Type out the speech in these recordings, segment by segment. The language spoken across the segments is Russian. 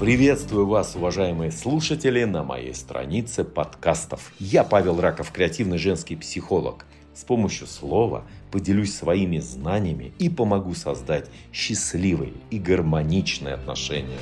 Приветствую вас, уважаемые слушатели, на моей странице подкастов. Я Павел Раков, креативный женский психолог. С помощью слова поделюсь своими знаниями и помогу создать счастливые и гармоничные отношения.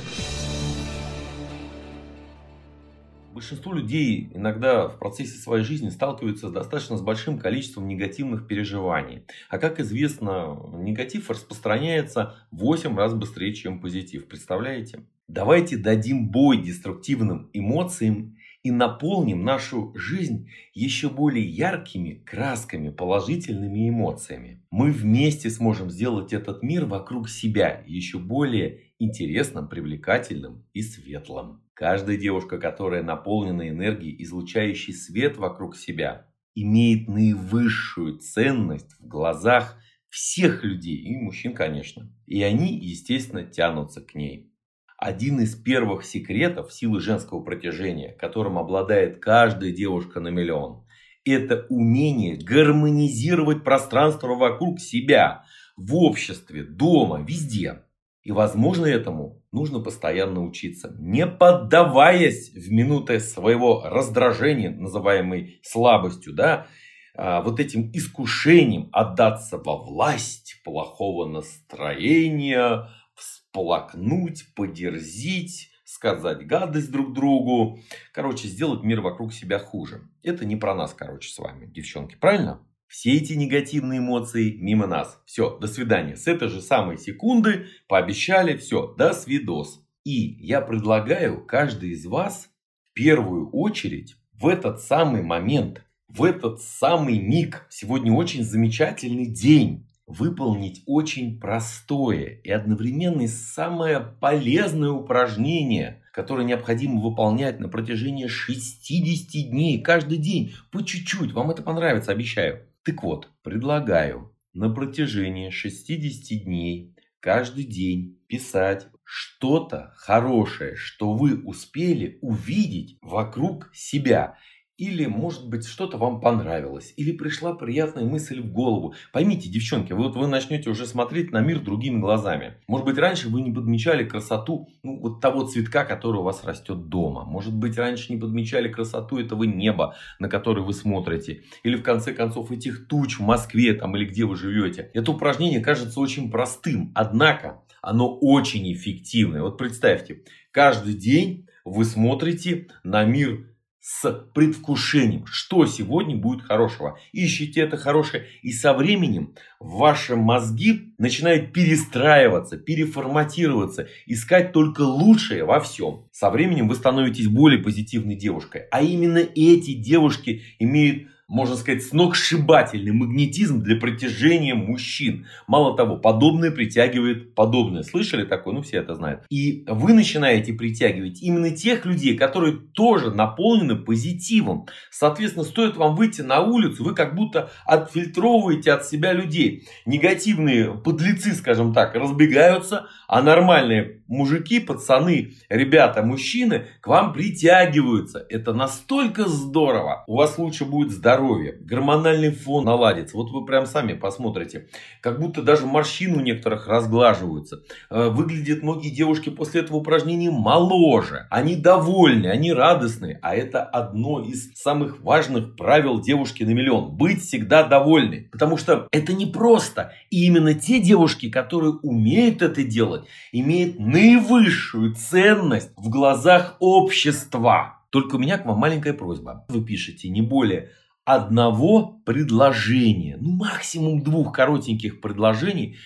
Большинство людей иногда в процессе своей жизни сталкиваются с достаточно с большим количеством негативных переживаний. А как известно, негатив распространяется в 8 раз быстрее, чем позитив. Представляете? Давайте дадим бой деструктивным эмоциям и наполним нашу жизнь еще более яркими красками, положительными эмоциями. Мы вместе сможем сделать этот мир вокруг себя еще более интересным, привлекательным и светлым. Каждая девушка, которая наполнена энергией, излучающей свет вокруг себя, имеет наивысшую ценность в глазах всех людей, и мужчин, конечно. И они, естественно, тянутся к ней. Один из первых секретов силы женского протяжения, которым обладает каждая девушка на миллион, это умение гармонизировать пространство вокруг себя, в обществе, дома, везде. И возможно этому нужно постоянно учиться, не поддаваясь в минуты своего раздражения, называемой слабостью, да, а, вот этим искушением отдаться во власть плохого настроения, всплакнуть, подерзить, сказать гадость друг другу. Короче, сделать мир вокруг себя хуже. Это не про нас, короче, с вами, девчонки, правильно? Все эти негативные эмоции мимо нас. Все, до свидания. С этой же самой секунды пообещали, все, до свидос. И я предлагаю каждый из вас в первую очередь в этот самый момент, в этот самый миг, сегодня очень замечательный день, выполнить очень простое и одновременно самое полезное упражнение, которое необходимо выполнять на протяжении 60 дней, каждый день, по чуть-чуть. Вам это понравится, обещаю. Так вот, предлагаю на протяжении 60 дней каждый день писать что-то хорошее, что вы успели увидеть вокруг себя. Или, может быть, что-то вам понравилось. Или пришла приятная мысль в голову. Поймите, девчонки, вот вы начнете уже смотреть на мир другими глазами. Может быть, раньше вы не подмечали красоту ну, вот того цветка, который у вас растет дома. Может быть, раньше не подмечали красоту этого неба, на которое вы смотрите. Или, в конце концов, этих туч в Москве там, или где вы живете. Это упражнение кажется очень простым. Однако, оно очень эффективное. Вот представьте, каждый день вы смотрите на мир с предвкушением, что сегодня будет хорошего. Ищите это хорошее, и со временем ваши мозги начинают перестраиваться, переформатироваться, искать только лучшее во всем. Со временем вы становитесь более позитивной девушкой. А именно эти девушки имеют можно сказать, сногсшибательный магнетизм для притяжения мужчин. Мало того, подобное притягивает подобное. Слышали такое? Ну, все это знают. И вы начинаете притягивать именно тех людей, которые тоже наполнены позитивом. Соответственно, стоит вам выйти на улицу, вы как будто отфильтровываете от себя людей. Негативные подлецы, скажем так, разбегаются, а нормальные мужики, пацаны, ребята, мужчины к вам притягиваются. Это настолько здорово. У вас лучше будет здоровье, гормональный фон наладится. Вот вы прям сами посмотрите. Как будто даже морщины у некоторых разглаживаются. Э, выглядят многие девушки после этого упражнения моложе. Они довольны, они радостны. А это одно из самых важных правил девушки на миллион. Быть всегда довольны. Потому что это не просто. И именно те девушки, которые умеют это делать, имеет наивысшую ценность в глазах общества. Только у меня к вам маленькая просьба. Вы пишете не более одного предложения, ну максимум двух коротеньких предложений,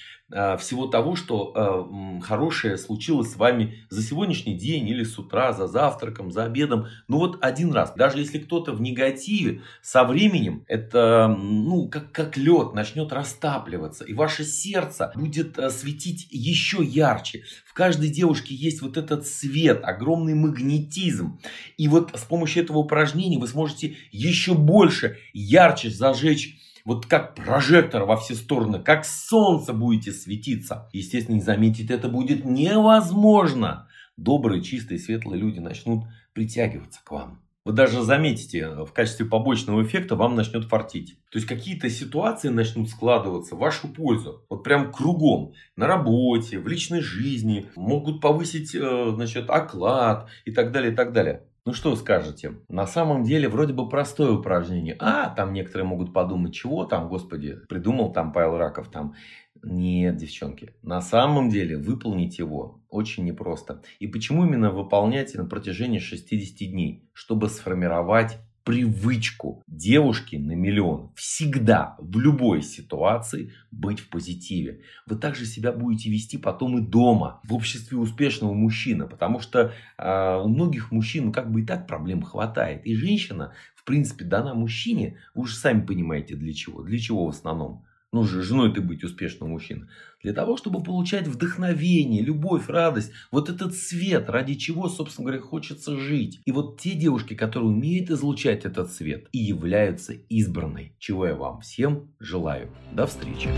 всего того, что э, хорошее случилось с вами за сегодняшний день или с утра, за завтраком, за обедом. Ну вот один раз. Даже если кто-то в негативе, со временем это ну, как, как лед начнет растапливаться. И ваше сердце будет э, светить еще ярче. В каждой девушке есть вот этот свет, огромный магнетизм. И вот с помощью этого упражнения вы сможете еще больше, ярче зажечь вот как прожектор во все стороны, как солнце будете светиться. Естественно, не заметить это будет невозможно. Добрые, чистые, светлые люди начнут притягиваться к вам. Вы даже заметите, в качестве побочного эффекта вам начнет фартить. То есть какие-то ситуации начнут складываться в вашу пользу. Вот прям кругом. На работе, в личной жизни. Могут повысить э, значит, оклад и так далее, и так далее. Ну что скажете? На самом деле вроде бы простое упражнение. А, там некоторые могут подумать, чего там, господи, придумал там Павел Раков там. Нет, девчонки, на самом деле выполнить его очень непросто. И почему именно выполнять на протяжении 60 дней? Чтобы сформировать привычку девушки на миллион всегда, в любой ситуации быть в позитиве. Вы также себя будете вести потом и дома, в обществе успешного мужчины, потому что э, у многих мужчин как бы и так проблем хватает. И женщина, в принципе, дана мужчине, вы уже сами понимаете для чего. Для чего в основном? Ну же, женой ты быть успешным мужчиной. Для того, чтобы получать вдохновение, любовь, радость. Вот этот свет, ради чего, собственно говоря, хочется жить. И вот те девушки, которые умеют излучать этот свет и являются избранной. Чего я вам всем желаю. До встречи.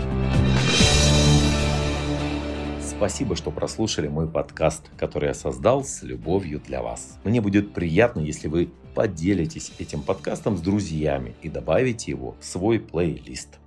Спасибо, что прослушали мой подкаст, который я создал с любовью для вас. Мне будет приятно, если вы поделитесь этим подкастом с друзьями и добавите его в свой плейлист.